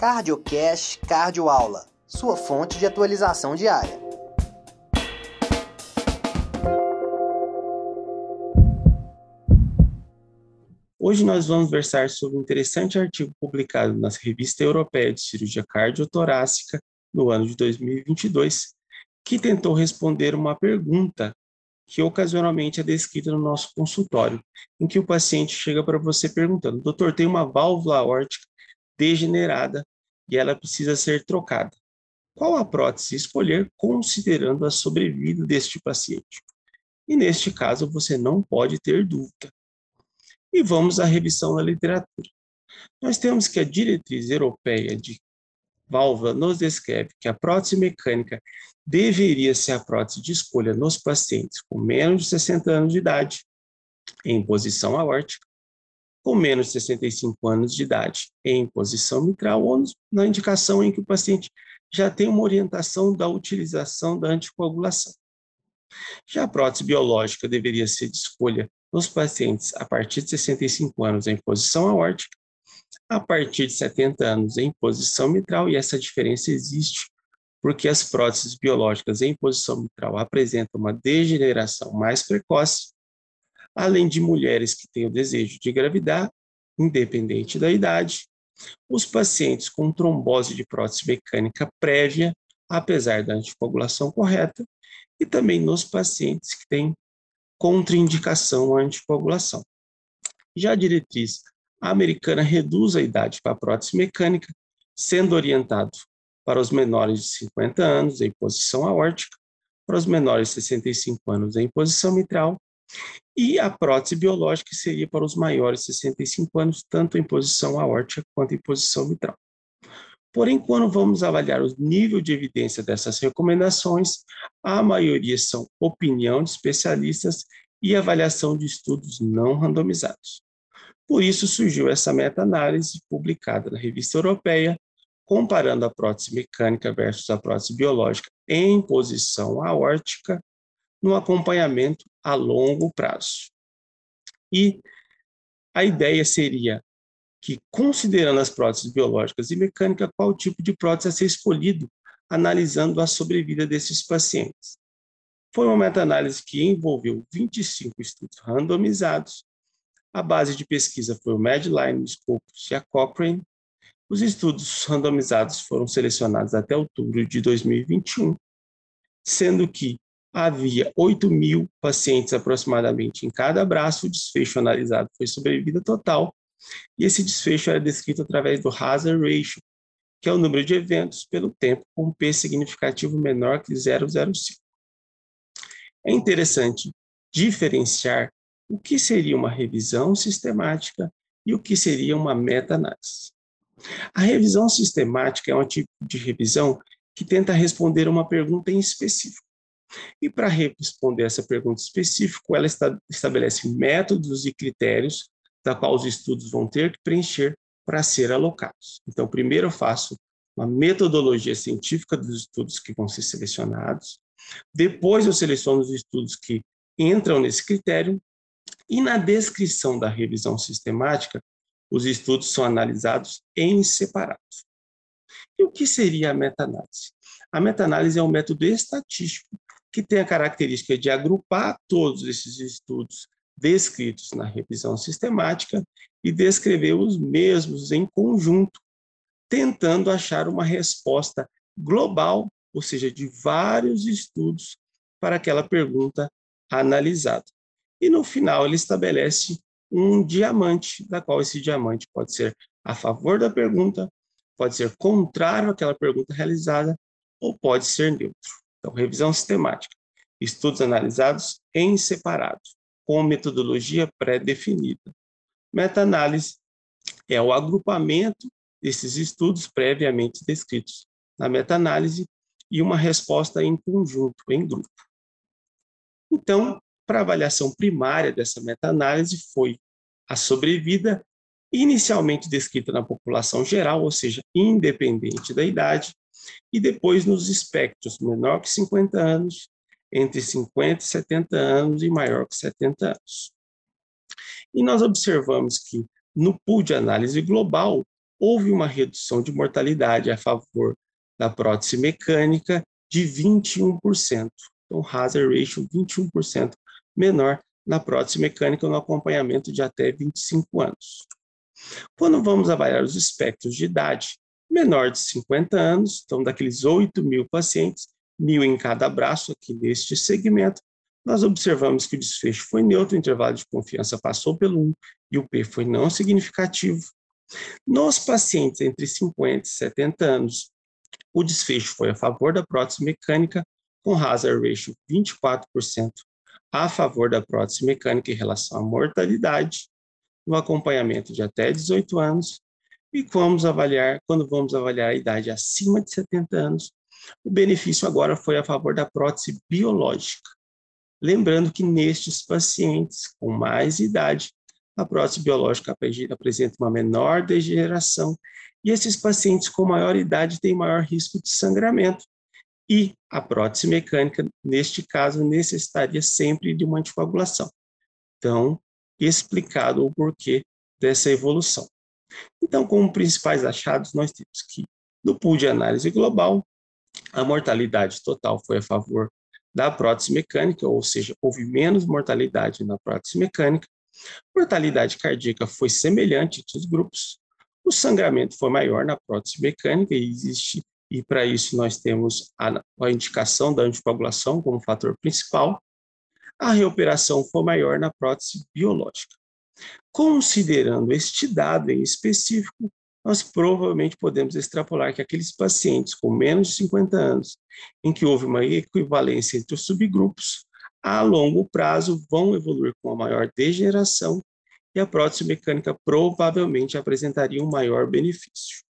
CardioCast Cardioaula, sua fonte de atualização diária. Hoje nós vamos versar sobre um interessante artigo publicado na Revista Europeia de Cirurgia Cardiotorácica no ano de 2022, que tentou responder uma pergunta que ocasionalmente é descrita no nosso consultório, em que o paciente chega para você perguntando: doutor, tem uma válvula aórtica degenerada e ela precisa ser trocada. Qual a prótese escolher considerando a sobrevida deste paciente? E neste caso você não pode ter dúvida. E vamos à revisão da literatura. Nós temos que a diretriz europeia de válvula nos descreve que a prótese mecânica deveria ser a prótese de escolha nos pacientes com menos de 60 anos de idade, em posição aórtica, com menos de 65 anos de idade, em posição mitral, ou na indicação em que o paciente já tem uma orientação da utilização da anticoagulação. Já a prótese biológica deveria ser de escolha nos pacientes a partir de 65 anos em posição aórtica, a partir de 70 anos em posição mitral, e essa diferença existe porque as próteses biológicas em posição mitral apresentam uma degeneração mais precoce, além de mulheres que têm o desejo de engravidar, independente da idade, os pacientes com trombose de prótese mecânica prévia, apesar da anticoagulação correta, e também nos pacientes que têm contraindicação à anticoagulação. Já a diretriz americana reduz a idade para a prótese mecânica, sendo orientado para os menores de 50 anos em posição aórtica, para os menores de 65 anos em posição mitral, e a prótese biológica seria para os maiores de 65 anos, tanto em posição aórtica quanto em posição mitral. Porém, quando vamos avaliar o nível de evidência dessas recomendações, a maioria são opinião de especialistas e avaliação de estudos não randomizados. Por isso surgiu essa meta-análise publicada na revista europeia, comparando a prótese mecânica versus a prótese biológica em posição aórtica no acompanhamento a longo prazo. E a ideia seria que, considerando as próteses biológicas e mecânicas, qual tipo de prótese a ser escolhido, analisando a sobrevida desses pacientes. Foi uma meta-análise que envolveu 25 estudos randomizados. A base de pesquisa foi o Medline, o Scopus e a Cochrane. Os estudos randomizados foram selecionados até outubro de 2021, sendo que havia 8 mil pacientes aproximadamente em cada braço. O desfecho analisado foi sobrevida total e esse desfecho era descrito através do hazard ratio, que é o número de eventos pelo tempo com P significativo menor que 0,05. É interessante diferenciar o que seria uma revisão sistemática e o que seria uma meta-análise. A revisão sistemática é um tipo de revisão que tenta responder uma pergunta em específico. E para responder essa pergunta específica, ela estabelece métodos e critérios da qual os estudos vão ter que preencher para ser alocados. Então, primeiro eu faço uma metodologia científica dos estudos que vão ser selecionados, depois eu seleciono os estudos que entram nesse critério, e na descrição da revisão sistemática, os estudos são analisados em separado. E o que seria a meta-análise? A meta-análise é um método estatístico que tem a característica de agrupar todos esses estudos descritos na revisão sistemática e descrever os mesmos em conjunto, tentando achar uma resposta global, ou seja, de vários estudos para aquela pergunta analisada. E no final ele estabelece um diamante, da qual esse diamante pode ser a favor da pergunta, pode ser contrário àquela pergunta realizada ou pode ser neutro. Então, revisão sistemática, estudos analisados em separado com metodologia pré-definida. Meta-análise é o agrupamento desses estudos previamente descritos na meta-análise e uma resposta em conjunto, em grupo. Então, para a avaliação primária dessa meta-análise foi a sobrevida, inicialmente descrita na população geral, ou seja, independente da idade, e depois nos espectros menor que 50 anos entre 50 e 70 anos e maior que 70 anos. E nós observamos que no pool de análise global, houve uma redução de mortalidade a favor da prótese mecânica de 21%. Então, hazard ratio 21% menor na prótese mecânica no acompanhamento de até 25 anos. Quando vamos avaliar os espectros de idade, menor de 50 anos, então daqueles 8 mil pacientes, mil em cada braço aqui neste segmento, nós observamos que o desfecho foi neutro, o intervalo de confiança passou pelo 1 e o P foi não significativo. Nos pacientes entre 50 e 70 anos, o desfecho foi a favor da prótese mecânica, com hazard ratio 24% a favor da prótese mecânica em relação à mortalidade, no acompanhamento de até 18 anos, e vamos avaliar, quando vamos avaliar a idade acima de 70 anos, o benefício agora foi a favor da prótese biológica. Lembrando que nestes pacientes com mais idade, a prótese biológica apresenta uma menor degeneração e esses pacientes com maior idade têm maior risco de sangramento. E a prótese mecânica, neste caso, necessitaria sempre de uma anticoagulação. Então, explicado o porquê dessa evolução. Então, como principais achados, nós temos que, no pool de análise global, a mortalidade total foi a favor da prótese mecânica, ou seja, houve menos mortalidade na prótese mecânica. Mortalidade cardíaca foi semelhante entre os grupos. O sangramento foi maior na prótese mecânica e existe e para isso nós temos a, a indicação da anticoagulação como fator principal. A reoperação foi maior na prótese biológica. Considerando este dado em específico, nós provavelmente podemos extrapolar que aqueles pacientes com menos de 50 anos, em que houve uma equivalência entre os subgrupos, a longo prazo vão evoluir com uma maior degeneração e a prótese mecânica provavelmente apresentaria um maior benefício.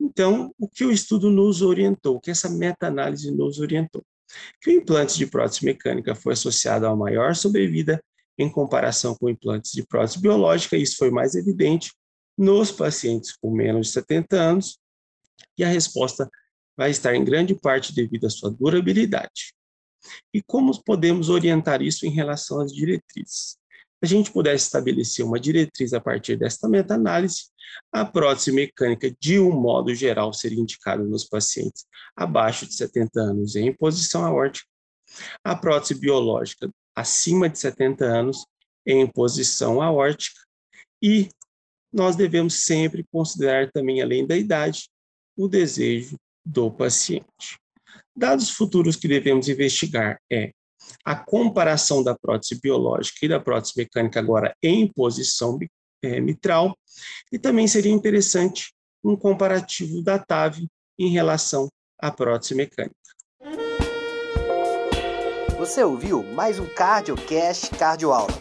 Então, o que o estudo nos orientou, o que essa meta-análise nos orientou? Que o implante de prótese mecânica foi associado a maior sobrevida em comparação com implantes de prótese biológica, isso foi mais evidente nos pacientes com menos de 70 anos, e a resposta vai estar em grande parte devido à sua durabilidade. E como podemos orientar isso em relação às diretrizes? Se a gente pudesse estabelecer uma diretriz a partir desta meta-análise, a prótese mecânica, de um modo geral, seria indicada nos pacientes abaixo de 70 anos em posição aórtica. A prótese biológica, acima de 70 anos, em posição aórtica. E nós devemos sempre considerar também, além da idade, o desejo do paciente. Dados futuros que devemos investigar é a comparação da prótese biológica e da prótese mecânica agora em posição é, mitral, e também seria interessante um comparativo da TAV em relação à prótese mecânica. Você ouviu mais um CardioCast Cardioaula.